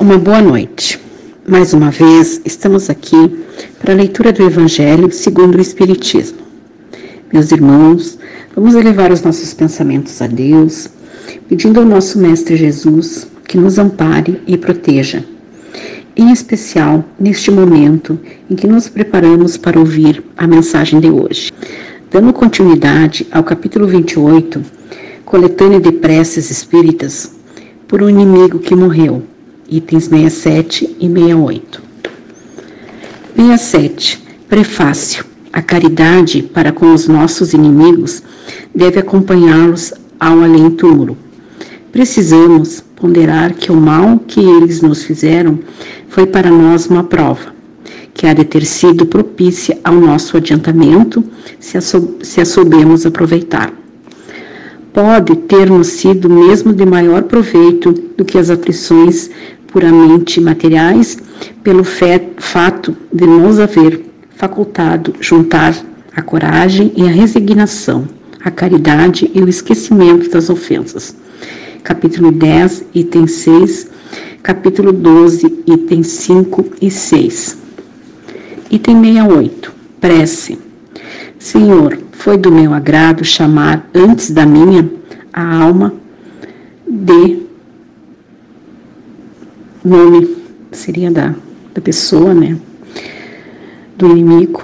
uma boa noite. Mais uma vez, estamos aqui para a leitura do Evangelho segundo o Espiritismo. Meus irmãos, vamos elevar os nossos pensamentos a Deus, pedindo ao nosso Mestre Jesus que nos ampare e proteja, em especial neste momento em que nos preparamos para ouvir a mensagem de hoje. Dando continuidade ao capítulo 28, coletânea de preces espíritas por um inimigo que morreu itens 67 e 68. 67. Prefácio. A caridade para com os nossos inimigos deve acompanhá-los ao além-túmulo. Precisamos ponderar que o mal que eles nos fizeram foi para nós uma prova, que há de ter sido propícia ao nosso adiantamento, se a, se a soubemos aproveitar. Pode ter-nos sido mesmo de maior proveito do que as aflições puramente materiais, pelo fato de nos haver facultado juntar a coragem e a resignação, a caridade e o esquecimento das ofensas. Capítulo 10, item 6, capítulo 12, item 5 e 6. Item 68. Prece. Senhor, foi do meu agrado chamar antes da minha a alma de nome seria da, da pessoa, né? Do inimigo.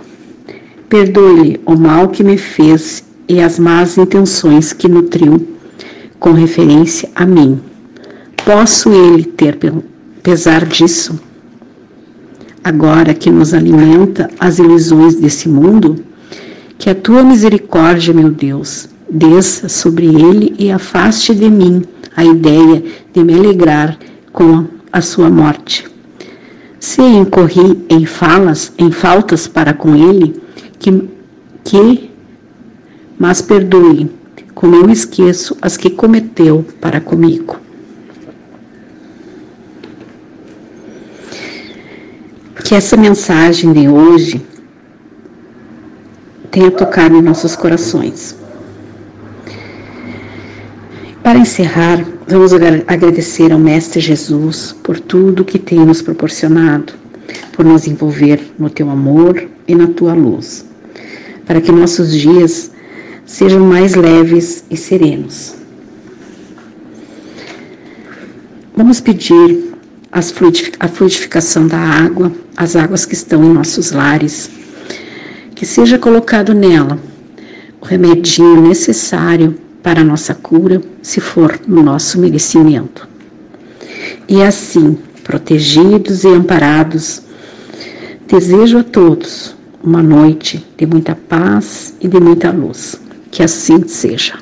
Perdoe-lhe o mal que me fez e as más intenções que nutriu com referência a mim. Posso ele ter pesar disso? Agora que nos alimenta as ilusões desse mundo, que a tua misericórdia, meu Deus, desça sobre ele e afaste de mim a ideia de me alegrar com a sua morte. Se incorri em falas, em faltas para com ele, que, que mas perdoe, como eu esqueço as que cometeu para comigo. Que essa mensagem de hoje tenha tocado em nossos corações. Para encerrar, vamos agradecer ao Mestre Jesus por tudo que tem nos proporcionado, por nos envolver no teu amor e na tua luz, para que nossos dias sejam mais leves e serenos. Vamos pedir a fluidificação da água, as águas que estão em nossos lares, que seja colocado nela o remedinho necessário para nossa cura, se for no nosso merecimento. E assim, protegidos e amparados, desejo a todos uma noite de muita paz e de muita luz. Que assim seja.